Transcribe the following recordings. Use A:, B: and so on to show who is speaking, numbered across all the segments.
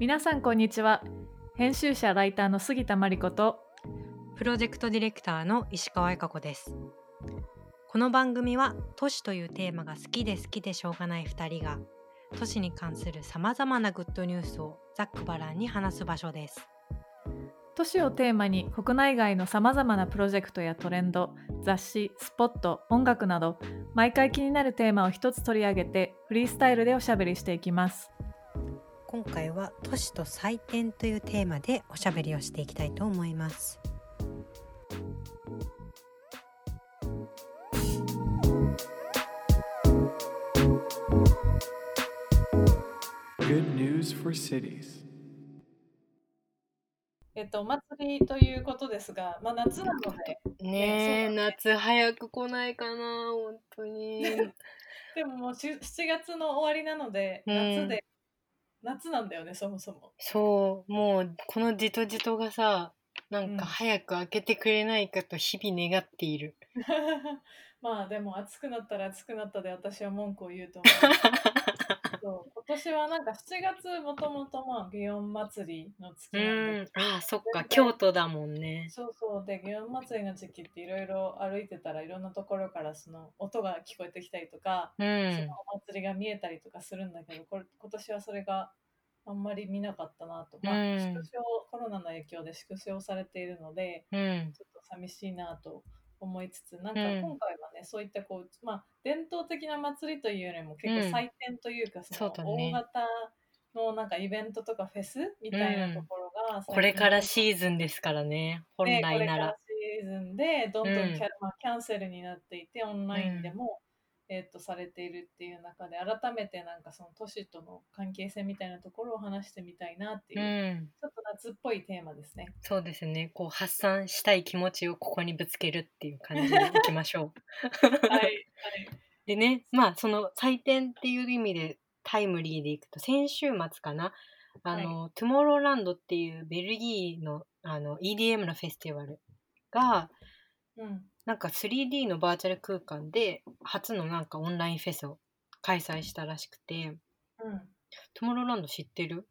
A: 皆さんこんにちは。編集者ライターの杉田真理子と
B: プロジェクトディレクターの石川恵香子です。この番組は都市というテーマが好きで好きでしょうがない2人が都市に関するさまざまなグッドニュースをざっくばらんに話す場所です。
A: 都市をテーマに国内外のさまざまなプロジェクトやトレンド雑誌スポット音楽など毎回気になるテーマを一つ取り上げてフリースタイルでおしゃべりしていきます
B: 今回は都市と採点というテーマでおしゃべりをしていきたいと思います。
C: Good news for cities.
A: えっとお祭りということですが、まあ、夏なので
B: ねえ、
A: ね
B: 夏早く来ないかな本当に。
A: でももうし7月の終わりなので
B: うん
A: 夏で、夏なんだよねそもそも。
B: そう。もうこのじとじとがさな
A: うん。
B: んか早く開けてくれないかと日々願っている。
A: まあでも暑くなったら暑くなったで私は文句を言うと思う 年はなんか7月もともとまあ祇園祭りの月
B: う
A: なんで
B: ん。ああそっか。京都だもんね。
A: そうそう。で祇園祭りの時期っていろいろ歩いてたらいろんなところからその音が聞こえてきたりとか、
B: う
A: そ
B: ん
A: のお祭りが見えたりとかするんだけどこれ今年はそれがあんまり見なかったなと、まあ
B: うん。
A: 縮小コロナの影響で縮小されているので
B: うん。
A: ちょっと寂しいなと思いつつなんか
B: うん。
A: 今回はね、そういったこう、まあ、伝統的な祭りというよりも結
B: うん。
A: 構祭典というか、その大型のなんかイベントとかフェスみたいなところが、
B: これから
A: ー
B: シーズンですからね本
A: ね、
B: 来な
A: これから
B: ら。
A: シーズンでどんどんキャ,、
B: うん。
A: まあ、キャンセルになっていてオンラインでも、えっとされているっていう中で改めてなんかその都市との関係性みたいなところを話してみたいなっていうう、
B: ん
A: ちょっと夏っぽいテーマですね。
B: そうですね。こう発散したい気持ちをここにぶつけるっていう感じで いきましょう。
A: はい、はい
B: でね、まあその祭典っていう意味でタイムリーでいくと先週末かな。あの、トゥモローランドっていうベルギーのあの EDM のフェスティバルが
A: うん
B: なんか 3D のバーチャル空間で初のなんかオンラインフェスを開催したらしくて、
A: うん
B: トゥモローランド知ってる？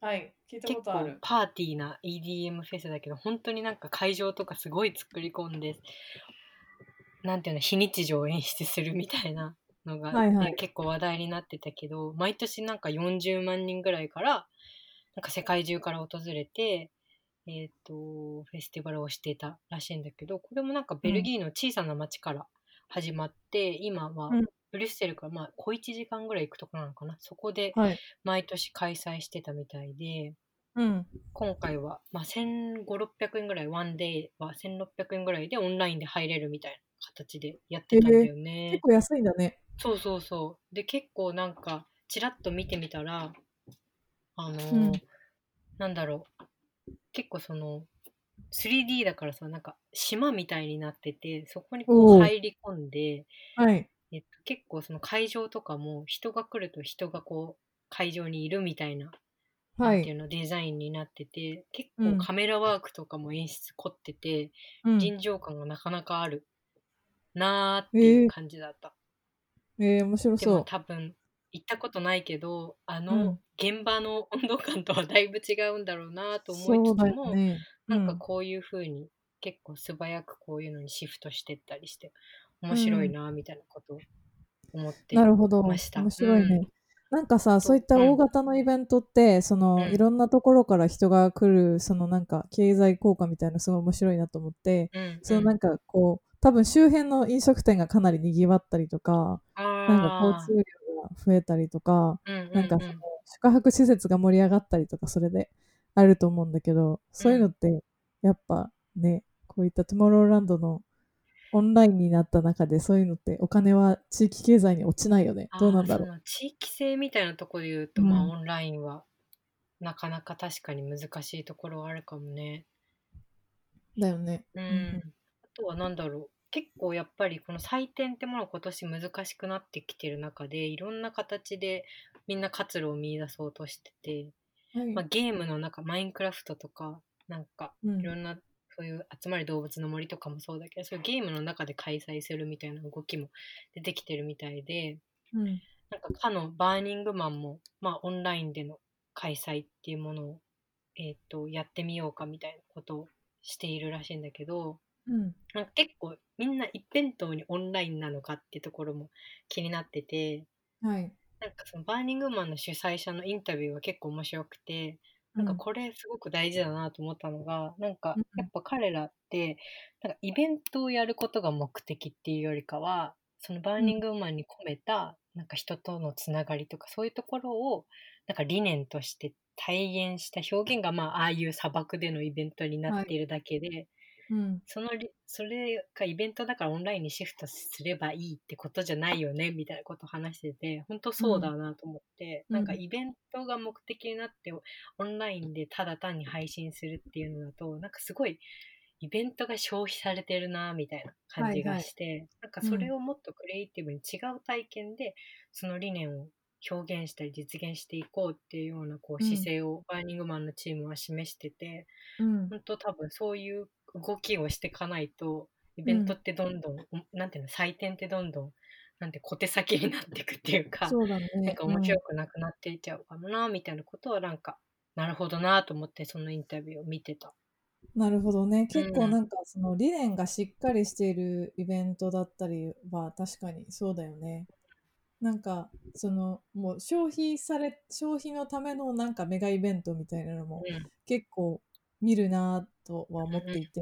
A: はい、聞いた
B: 結構
A: ことある。
B: パーティーな EDM フェスだけど本当になんか会場とかすごい作り込んでなんていうの非日常を演出するみたいなのが、
A: はいはい
B: ね結構話題になってたけど毎年なんか40万人ぐらいからなんか世界中から訪れてえっ、とフェスティバルをしていたらしいんだけどこれもなんかベルギーの小さな町から始まって、今は
A: うん
B: ブリュッセルからまあ小1時間ぐらい行くとこなのかなそこで
A: はい。
B: 毎年開催してたみたいで。
A: うん。
B: 今回は、まあ、1500、600円ぐらい、ワンデーは1600円ぐらいでオンラインで入れるみたいな形でやってたんだよね。
A: 結構安いんだね。
B: そうそうそう。で、結構なんか、ちらっと見てみたら、あのー
A: うん
B: なんだろう、結構その、3D だからさ、なんか島みたいになってて、そこにこ
A: おう
B: う入り込んで、
A: はい。
B: えっと、結構その会場とかも人が来ると人がこう会場にいるみたいな
A: はい。
B: なんていうのデザインになってて結
A: うん
B: 構カメラワークとかも演出凝ってて、
A: うん、
B: 臨場感がなかなかあるなーっていう感じだった、
A: えー、面白
B: でも
A: そう。
B: 多分行ったことないけどあ
A: う
B: の
A: ん
B: 現場の温度感とはだいぶ違うんだろうなと思
A: そ
B: いうつつも、
A: だよね。
B: なんかこういう風に結構素早くこういうのにシフトしてったりして面白いなみたいなことを思って
A: なるほど。面
B: ました。
A: 白いね。
B: うん。
A: なんかさ、そう。いった大型のイベントって、その、
B: うん。
A: いろんなところから人が来る、そのなんか経済効果みたいなのすごい面白いなと思って、
B: うんうん。
A: そのなんかこう、多分周辺の飲食店がかなり賑わったりとか、なんか交通増えたりとか、なんかその宿泊施設が盛り上がったりとか、それであると思うんだけど、そういうのって、やっぱね、こういったトゥモローランドのオンラインになった中で、そういうのってお金は地域経済に落ちないよね。どうなんだろう。
B: 地域性みたいなところで言うと、
A: うん
B: まあオンラインはなかなか確かに難しいところはあるかもね。
A: だよね。
B: うん。
A: ん
B: あとは何だろう。結構やっぱりこの採点ってものが今年難しくなってきてる中でいろんな形でみんな活路を見出そうとしてて、
A: はい。
B: まあ、ゲームの中マインクラフトとかなんか
A: うん。
B: いろんなそういう集まり動物の森とかもそうだけどそういうゲームの中で開催するみたいな動きも出てきてるみたいで
A: うん。
B: なんかかのバーニングマンも、まあ、オンラインでの開催っていうものを、えっとやってみようかみたいなことをしているらしいんだけど
A: うん。
B: なんか結構みんな一辺倒にオンラインなのかっていうところも気になってて。
A: はい。
B: なんかそのバーニングマンの主催者のインタビューが結構面白くてなんかこれすごく大事だなと思ったのが、なんか
A: うん
B: やっぱ彼らってなんかイベントをやることが目的っていうよりかはそのバーニングマンに込めたなんか人とのつながりとかそういうところをなんか理念として体現した表現がまあああいう砂漠でのイベントになっているだけで、
A: うん。
B: そのりそれがイベントだからオンラインにシフトすればいいってことじゃないよねみたいなことを話してて本当そうだなと思って、
A: うん。
B: なんかイベントが目的になってオンラインでただ単に配信するっていうのだとなんかすごいイベントが消費されてるなみたいな感じがして、なんかそれをもっとクリエイティブに違う体験でその理念を表現したり実現していこうっていうようなこう
A: うん。
B: 姿勢をバーニングマンのチームは示してて、
A: うん。
B: 本当多分そういう動きをしていかないとイベントってどんどん、なんていうの採点ってどんどんなんて小手先になっていくっていうか
A: そうだね。
B: なんか面白くなくなっていっちゃうかもなみたいなことはなんかなるほどなと思ってそのインタビューを見てた。
A: なるほどね。結構なんかその理念がしっかりしているイベントだったりは確かにそうだよね。なんかそのもう消費され消費のためのなんかメガイベントみたいなのも
B: うん
A: 結構見るなとは思っていて、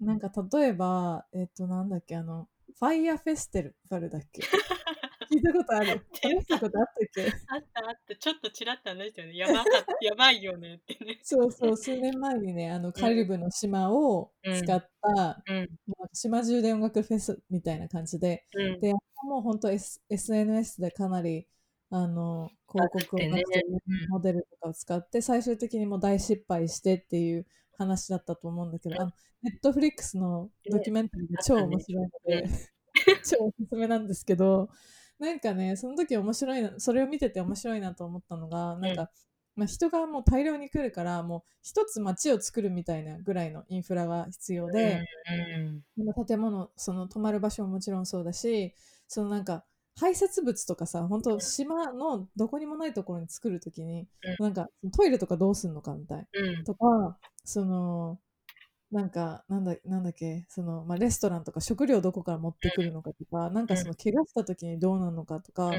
B: うん
A: なんか例えばえっとなんだっけあのファイヤーフェスティバルだっけ？聞いたことある？話したことあったっけ？
B: あったあった。ちょっとちらっと話したよね。やばやばいよねってね。
A: そうそう数年前にねあのカリブの島を使った、
B: うん。
A: 島中で音楽フェスみたいな感じで、
B: うん。
A: でもう本当、S、SNS でかなりあの広告を出してるモデルとかを使って、最終的にもう大失敗してっていう話だったと思うんだけど、あのネットフリックスのドキュメンタリーが超面白いので、
B: ね。
A: 超おすすめなんですけど、なんかね、その時面白いな、それを見てて面白いなと思ったのが、なんか、まあ、人がもう大量に来るから、もう一つ街を作るみたいなぐらいのインフラが必要で、建物その泊まる場所ももちろんそうだしそのなんか排泄物とかさ本当島のどこにもないところに作るときに、
B: う
A: なんかトイレとかどうすんのかみたい
B: うん。
A: とかそのなんかなんだなんだっけその、まあ、レストランとか食料どこから持ってくるのかとか、なんかその怪我した時にどうなるのかとか、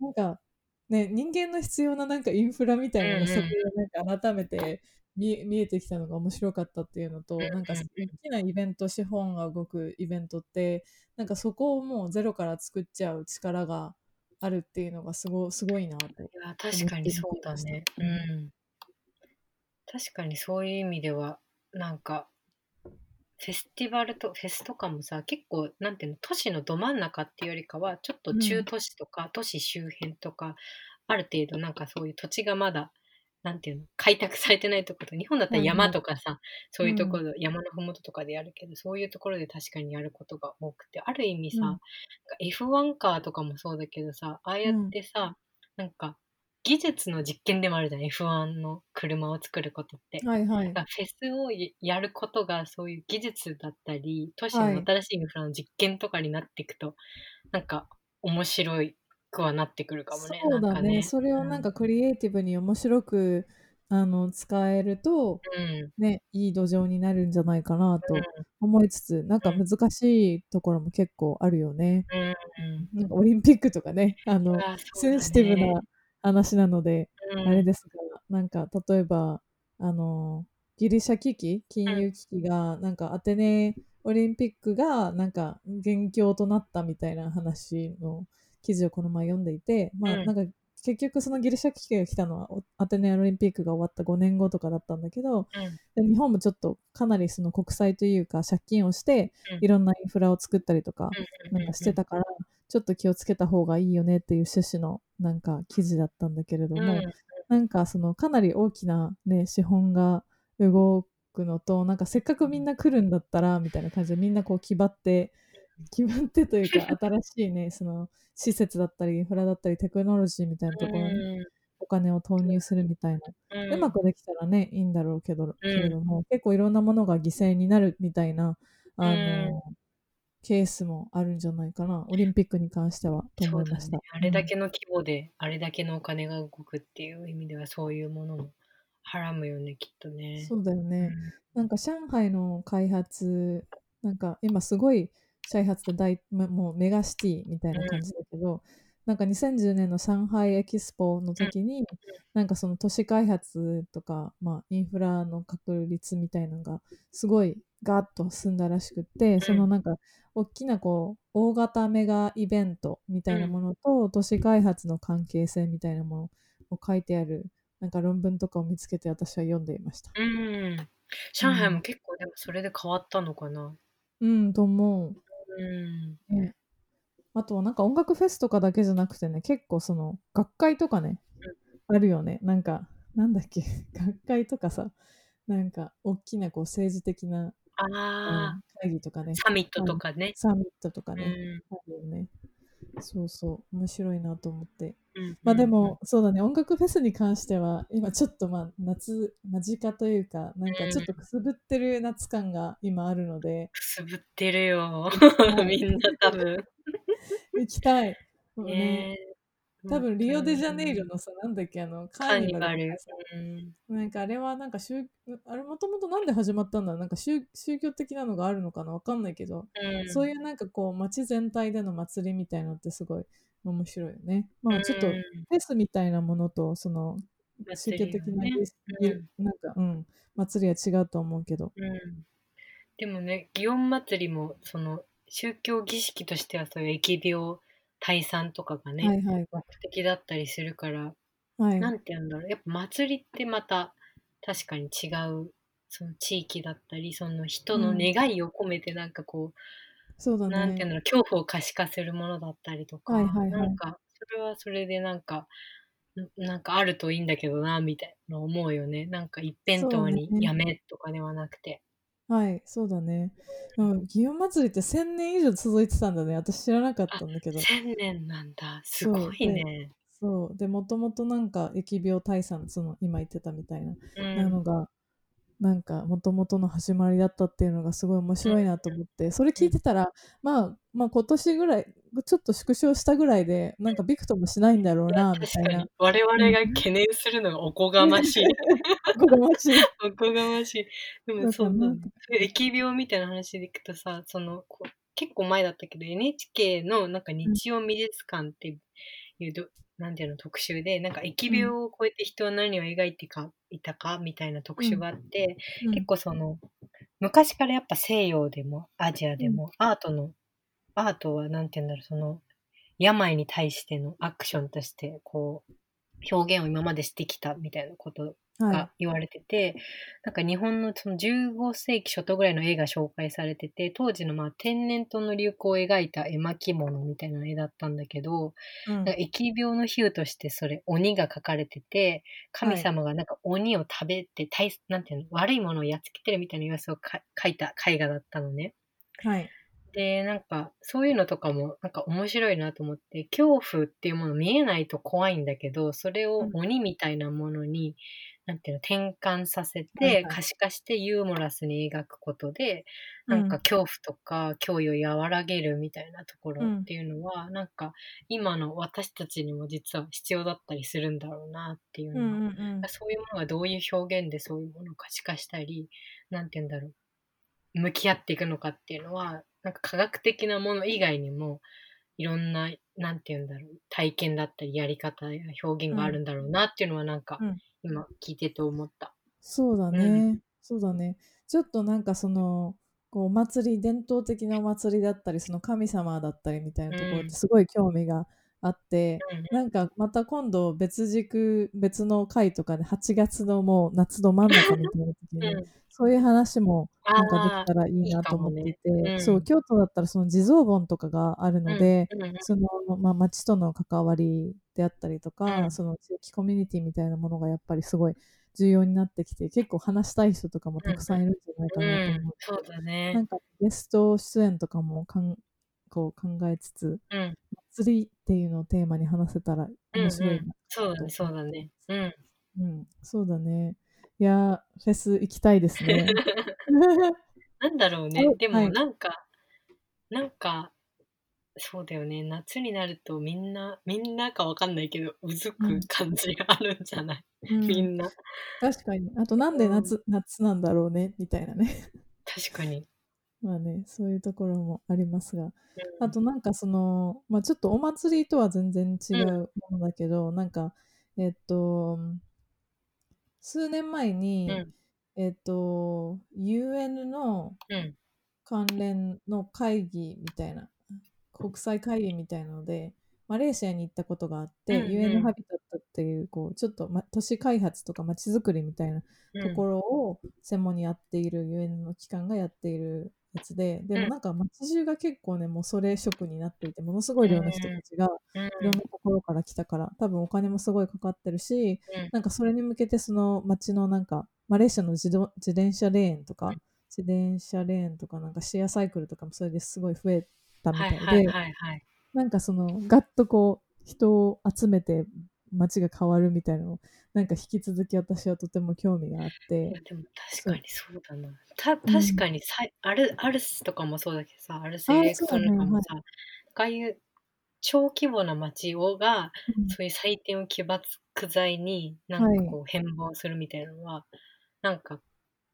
A: なんかね人間の必要ななんかインフラみたいなのがそこでなんか改めて見見えてきたのが面白かったっていうのと、
B: うん
A: なんか
B: うん
A: 大きなイベント資本が動くイベントってなんかそこをもうゼロから作っちゃう力があるっていうのがすごすごいなと。
B: いや確かにそうだね。うん。確かにそういう意味では、なんか、フェスティバルと、フェスとかもさ、結構、なんていうの、都市のど真ん中っていうよりかは、ちょっと中都市とか、都市周辺とか、ある程度なんかそういう土地がまだ、なんていうの、開拓されてないところと、日本だったら山とかさ、そういうところ、山のふもととかでやるけど、そういうところで確かにやることが多くて、ある意味さ、
A: うん。
B: なんか F1 カーとかもそうだけどさ、ああやってさ、なんか、技術の実験でもあるじゃん、F1 の車を作ることって。
A: はいはい。
B: フェスをやることがそういう技術だったり、都市の
A: はい。
B: 新しいインフラの実験とかになっていくと、なんか面白くはなってくるかもね。
A: そうだね
B: ね
A: それをなんかクリエイティブに面白くあの使えると、
B: うん。
A: ね、いい土壌になるんじゃないかなと思いつつ、なんか難しいところも結構あるよね。
B: うん。うん。
A: なんかオリンピックとかね、あの、
B: ね
A: センシティブな話なので、
B: うん
A: あれですが、なんか例えば、あの、ギリシャ危機、金融危機が、なんかアテネオリンピックが、なんか元凶となったみたいな話の記事をこの前読んでいて、まあ、
B: うん。
A: なんか結局そのギリシャ危機が来たのは、おアテネオリンピックが終わった5年後とかだったんだけど、で日本もちょっとかなりその国債というか借金をして
B: うん。
A: いろんなインフラを作ったりとか
B: うん。
A: なんかしてたからちょっと気をつけた方がいいよねっていう趣旨のなんか記事だったんだけれども、
B: うん。
A: なんかそのかなり大きなね資本が動くのとなんかせっかくみんな来るんだったらみたいな感じでみんなこう気張って気張ってというか新しいねその施設だったりインフラだったりテクノロジーみたいなところにお金を投入するみたいな
B: うん
A: うまくできたらね、いいんだろうけど、
B: うん
A: けれども、結構いろんなものが犠牲になるみたいな、あの、
B: うん
A: ケースもあるんじゃないかな。オリンピックに関してはと思いました。
B: ね。あれだけの規模で、あれだけのお金が動くっていう意味では、そういうものもはらむよね、きっと
A: うん
B: ね。
A: そうだよ
B: う
A: ね。
B: ん
A: なんか上海の開発、なんか今すごい開発で大めもうメガシティみたいな感じだけど、なんか2010年の上海エキスポの時に、なんかその都市開発とか、まあ、インフラの確立みたいなのがすごいガーッと進んだらしくって、そのなんか大きなこう大型メガイベントみたいなものと都市開発の関係性みたいなものを書いてあるなんか論文とかを見つけて私は読んでいました。
B: うん。上海も結構でもそれで変わったのかな。
A: うん、と思う。
B: うん。
A: ね、あとはなんか音楽フェスとかだけじゃなくてね、結構その学会とかね、あるよね。なんか、なんだっけ、学会とかさ、なんか大きなこう政治的な、
B: あ
A: うん
B: あ、
A: 会議とかね、
B: サミットとかね。
A: サミットとかね、
B: うん。
A: あるよね。そうそう、面白いなと思って。
B: うん
A: まあでも、そうだね、音楽フェスに関しては、今ちょっとまあ夏、間近というか、なんかちょっとくすぶってる夏感が今あるので、
B: くすぶってるよ。
A: い
B: みんな多分。
A: 行きたい。ね
B: ねえ
A: 多分リオデジャネイロのさ、なんだっけ、あの、カ
B: カー
A: ーニ
B: ニバル
A: なんかあれはなんか宗、あれもともとなんで始まったんだな。んか宗宗教的なのがあるのかなわかんないけど、
B: うん。
A: そういうなんかこう街全体での祭りみたいなのってすごい面白いよね。まあちょっとフ
B: うん。
A: ェスみたいなものとその宗教的な、
B: ね。
A: なんかうん、祭りは違うと思うけど。
B: うん。でもね、祇園祭りも、その、宗教儀式としてはそういう疫病退散とかがね、
A: はいはい
B: 目的だったりするから、
A: はい。
B: なんて言うんだろう。やっぱ祭りってまた確かに違う、その地域だったり、その人の願いを込めてなんかこ
A: そうだ
B: う、なんて言うん
A: ね。
B: だろう、恐怖を可視化するものだったりとか、
A: はいはいはい
B: なんか、それはそれでなんか、んなんかあるといいんだけどな、みたいな思うよね。なんか一辺倒にやめとかではなくて。
A: はい、そうだね。うん、祇園祭りって1000年以上続いてたんだね。私知らなかったんだけど。
B: 千年なんだ。すごいね。
A: そう。で、もともとなんか疫病退散、その今言ってたみたいな、
B: うん
A: なのが、なんかもともとの始まりだったっていうのがすごい面白いなと思って、それ聞いてたら、まあ、まあ今年ぐらい、ちょっと縮小したぐらいで、なんかビクともしないんだろうな、み
B: 確
A: たいな。
B: 我々が懸念するのがおこがましい。
A: ここがましい。
B: おこがましい。でもそうだね
A: なんか。
B: そういう疫病みたいな話でいくとさ、その結構前だったけど NHK のなんか日曜美術館っていうど、なんていうの特集でなんか疫病を超えて人は何を描いてかいたかみたいな特集があって、結構その昔からやっぱ西洋でもアジアでもアートの、アートはなんて言うんだろうその病に対してのアクションとしてこう表現を今までしてきたみたいなこと
A: は
B: が言われてて、なんか日本のその15世紀初頭ぐらいの絵が紹介されてて当時のまあ天然痘の流行を描いた絵巻物みたいな絵だったんだけど、
A: い。うん
B: なんか疫病の比喩としてそれ鬼が描かれてて神様がなんか鬼を食べて、大なんていうの悪いものをやっつけてるみたいな様子をか描いた絵画だったのね。
A: はい。
B: で、なんか、そういうのとかも、なんか面白いなと思って、恐怖っていうもの見えないと怖いんだけど、それを鬼みたいなものに、なんていうの、転換させて、可視化してユーモラスに描くことで、
A: うん。
B: なんか恐怖とか脅威を和らげるみたいなところっていうのは、なんか、今の私たちにも実は必要だったりするんだろうなっていう
A: うん
B: のは、
A: うんうん。
B: そういうものがどういう表現でそういうものを可視化したり、なんて言うんだろう、向き合っていくのかっていうのは、なんか科学的なもの以外にも、いろんな、なんて言うんだろう、体験だったり、やり方や表現があるんだろうなっていうのは、なんか、
A: うん
B: 今聞いてて思った。
A: そうだ
B: う
A: ね。そうだね。ちょっとなんかその、こうお祭り、伝統的なお祭りだったり、その神様だったりみたいなところっ
B: うん
A: てすごい興味があって、
B: うん
A: なんかまた今度別軸、別の回とかで8月のもう夏の真ん中みたいな時に、
B: うん。
A: そういう話もなんかで
B: あ
A: きたらいいなと思っていて、
B: ね。うん。
A: そう、京都だったらその地蔵盆とかがあるので、
B: うんうん
A: その、まあ、町との関わりであったりとか、
B: うん。
A: その地域コミュニティみたいなものがやっぱりすごい重要になってきて、結構話したい人とかもたくさんいるんじゃないかなと思う。
B: そうだ
A: な
B: ね。
A: んかゲスト出演とかもかんこう考えつつ、
B: うん。
A: 祭りっていうのをテーマに話せたら面白いな。
B: そうだね、そうだね。うん。
A: うん、そうだね。いやー、フェス行きたいですね。
B: なんだろうね
A: はい。
B: でも
A: はい
B: なんか、なんか、そうだよね。夏になるとみんな、みんなかわかんないけど、うずく感じがあるんじゃない、
A: うん
B: みんな。
A: 確かに。あとなんで夏、夏なんだろうね？みたいなね。
B: 確かに。
A: まあね、そういうところもありますが。
B: うん。
A: あとなんかその、まあちょっとお祭りとは全然違うものだけど、なんか、えっと、数年前に、
B: うん。
A: えっと、UN の
B: うん。
A: 関連の会議みたいな、国際会議みたいなので、マレーシアに行ったことがあって、
B: うんうん。
A: UN ハビタットっていう、こう、ちょっと、ま、都市開発とか街づくりみたいな
B: うん。
A: ところを専門にやっている UN の機関がやっているやつで、で
B: うん。
A: もなんか街中が結構ね、もうそれ職になっていて、ものすごい量の人たちが
B: うん。
A: いろんなところから来たから、多分お金もすごいかかってるし、
B: うん。
A: なんかそれに向けてその街のなんか、マレーシアの自動自転車レーンとか、自転車レーンとかなんかシェアサイクルとかもそれですごい増えたみたいで。なんかそのガッとこう人を集めて街が変わるみたいなのをなんか引き続き私はとても興味があっ
B: い
A: て
B: や、でも確かにそう。だな。た確かにさい、アルアルスとかもそうだけどさ、アルスエレクトロとかもさ、ああいう超規模な街をが、
A: うん。
B: そういう採点を起爆剤になんかこう変貌するみたいなのは、なんか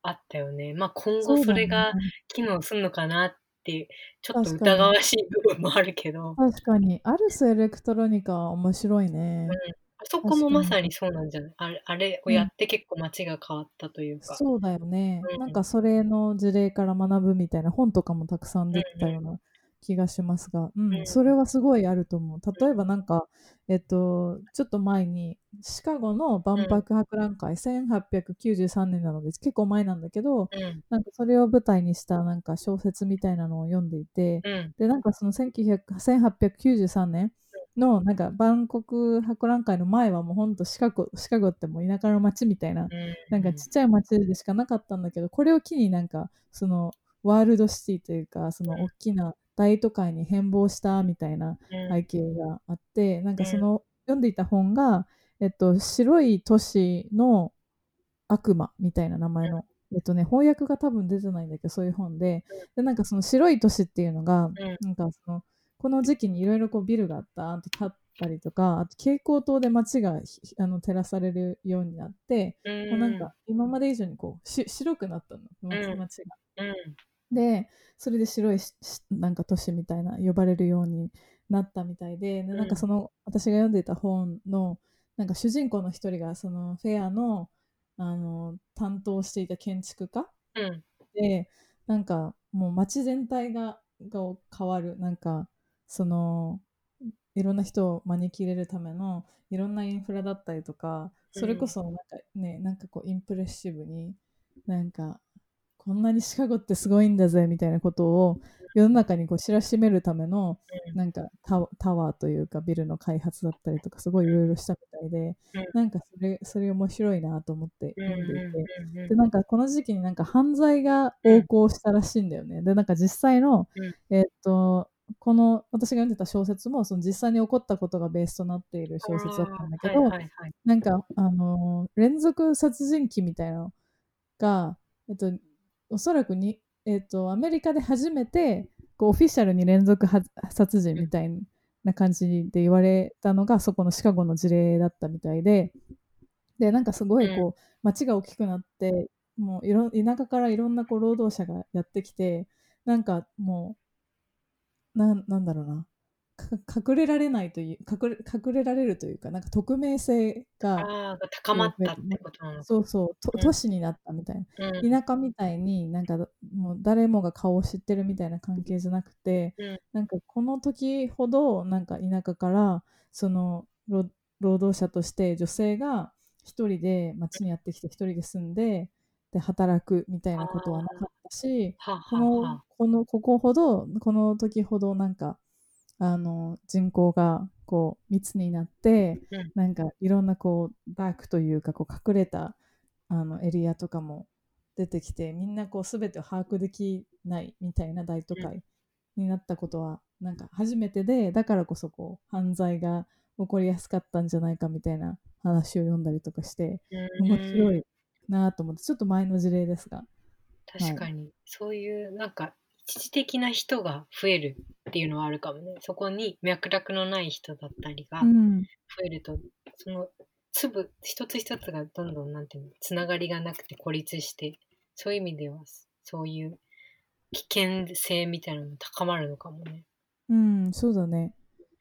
B: あったよね。まあ今後それが機能するのかなって、ちょっと疑わしい部分もあるけど、
A: 確かに。アルスエレクトロニカは面白いね。
B: あそこもまさにそうなんじゃない？あれあれをやって結構街が変わったというか。
A: そうだよね、
B: うん
A: なん。かそれの事例から学ぶみたいな本とかもたくさん出てたような気がしますが、うん。
B: うん。
A: それはすごいあると思う。例えばなんか、えっと、ちょっと前にシカゴの万博博覧会、1893年なので結構前なんだけど、
B: うん。
A: なんかそれを舞台にしたなんか小説みたいなのを読んでいて、
B: うん。
A: で、なんかその1900 1893年のなんか万国博覧会の前はもうほんとシカゴ、シカゴってもう田舎の町みたいな
B: うん
A: なんかちっちゃい町でしかなかったんだけど、これを機になんか、その、ワールドシティというか、その大きな大都会に変貌したみたいな
B: うん。
A: 背景があって、なんかその、読んでいた本が、えっと、白い都市の悪魔みたいな名前の、えっとね、翻訳が多分出てないんだけど、そういう本で、で、なんかその白い都市っていうのが、なんかその、この時期にいろいろこうビルがあった、あと建ったりとか、あと蛍光灯で街がひあの照らされるようになって、
B: うん。
A: もうなんか今まで以上にこうし白くなったの街
B: うん。
A: 街が。
B: うん。
A: でそれで白いなんか都市みたいな呼ばれるようになったみたいででなんかその私が読んでいた本のなんか主人公の一人がそのフェアのあの担当していた建築家
B: うん。
A: でなんかもう街全体がが変わる。なんかそのいろんな人を招き入れるためのいろんなインフラだったりとかそれこそなんかね、なんかこうインプレッシブになんかこんなにシカゴってすごいんだぜみたいなことを世の中にこう知らしめるための
B: うん。
A: なんかタワーというかビルの開発だったりとかすごいいろいろしたみたいで、
B: うん。
A: なんかそれそれ面白いなと思って
B: うん
A: 読んでいて、
B: うん
A: でなんかこの時期になんか犯罪が横行したらしいんだよね。でなんか実際の、
B: うん。
A: えーっとこの私が読んでた小説もその実際に起こったことがベースとなっている小説だったんだけど、
B: はいはいはい。
A: なんかあのー連続殺人鬼みたいなのが、えっと、おそらくに、えっと、アメリカで初めてこうオフィシャルに連続は殺人みたいな感じで言われたのがそこのシカゴの事例だったみたいででなんかすごいこう、街が大きくなってもういろ田舎からいろんなこう労働者がやってきてなんかもうなんなんだろうな。か隠れられないという隠れ隠れられるというかなんか匿名性が
B: 高まったってことなのか。
A: そうそう。と
B: うん。
A: 都市になったみたいな、
B: うん。
A: 田舎みたいになんかもう誰もが顔を知ってるみたいな関係じゃなくて、
B: うん。
A: なんかこの時ほどなんか田舎からその労労働者として女性が一人で町にやってきて一人で住んでで働くみたいなことはなかったし
B: は
A: この。このここほどこの時ほどなんかあの人口がこう密になって、
B: うん。
A: なんかいろんなこうダークというかこう隠れたあのエリアとかも出てきてみんなこう全てを把握できないみたいな大都会になったことはなんか初めてでだからこそこう犯罪が起こりやすかったんじゃないかみたいな話を読んだりとかして面白
B: うん
A: いなと思ってちょっと前の事例ですが。
B: 確かに、そういう、なんか、一時的な人が増えるっていうのはあるかもね。そこに脈絡のない人だったりが増
A: うん。
B: えると、その粒一つ一つがどんどんなんていうの、つながりがなくて孤立して、そういう意味では、そういう危険性みたいなのも高まるのかもね。
A: うん、そうだね。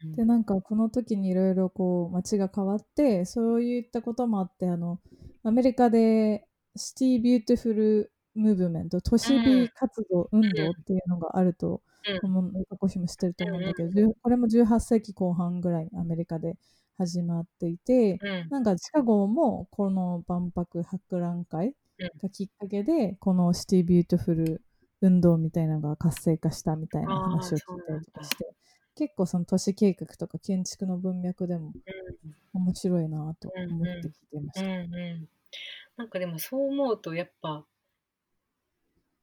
B: うん
A: で、なんかこの時にいろいろこう街が変わって、そういったこともあって、あの、アメリカで City Beautiful Movement、都市美活動、運動っていうのがあると
B: うん。
A: 思う、コシも知ってると思うんだけど、これも18世紀後半ぐらいにアメリカで始まっていて、
B: うん。
A: なんかシカゴもこの万博博覧会がきっかけで、この City Beautiful 運動みたいなのが活性化したみたいな話を聞いたりとかして、結構その都市計画とか建築の文脈でも面白いなと思って聞いていまし
B: うん
A: た。
B: うん。なんかでもそう思うとやっぱ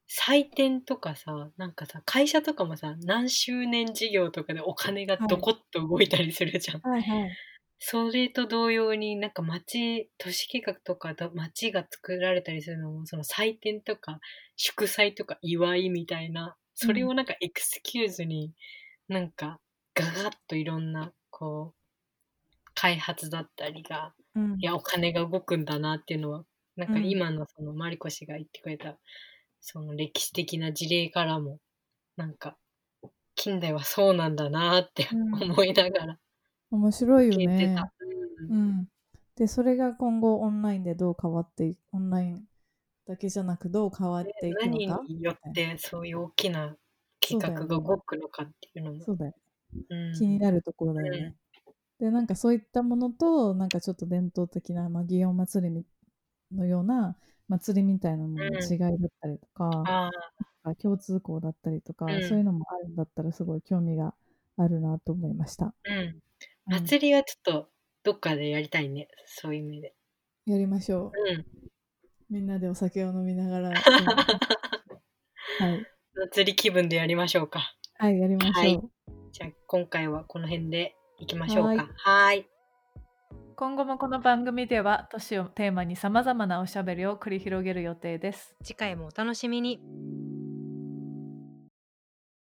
B: 祭典とかさなんかさ会社とかもさ何周年事業とかでお金がどこっと動いたりするじゃん。
A: はいはい。
B: それと同様になんか町都市計画とかだ町が作られたりするのもその祭典とか祝祭とか祝いみたいなそれをなんかエクスキューズになんかガガッといろんなこう開発だったりが
A: うん
B: いや、お金が動くんだなっていうのは、なんか
A: うん
B: 今のそのマリコ氏が言ってくれた、その歴史的な事例からも、なんか、近代はそうなんだなって
A: うん
B: 思いながら
A: 面白いよね。
B: た。う
A: うんん。で、それが今後オンラインでどう変わっていオンラインだけじゃなくどう変わっていく
B: 何
A: のか？
B: によってそういう大きな計画が動くのかっていうのも。
A: そうだよ。
B: うん
A: 気になるところだよね。で、なんかそういったものと、なんかちょっと伝統的な、まあ、祇園祭りみのような祭りみたいなものの違いだったりとか、
B: ああ、
A: 共通項だったりとか、
B: うん
A: そういうのもあるんだったらすごい興味があるなと思いました。
B: うん。
A: うん
B: 祭りはちょっとどっかでやりたいね。そういう意味で。
A: やりましょう。
B: うん。
A: みんなでお酒を飲みながら。はい。
B: 祭り気分でやりましょうか。
A: はい、やりましょう。
B: はいじゃあ今回はこの辺でいきましょうか。はーい。
D: 今後もこの番組では都市をテーマにさまざまなおしゃべりを繰り広げる予定です。
B: 次回もお楽しみに。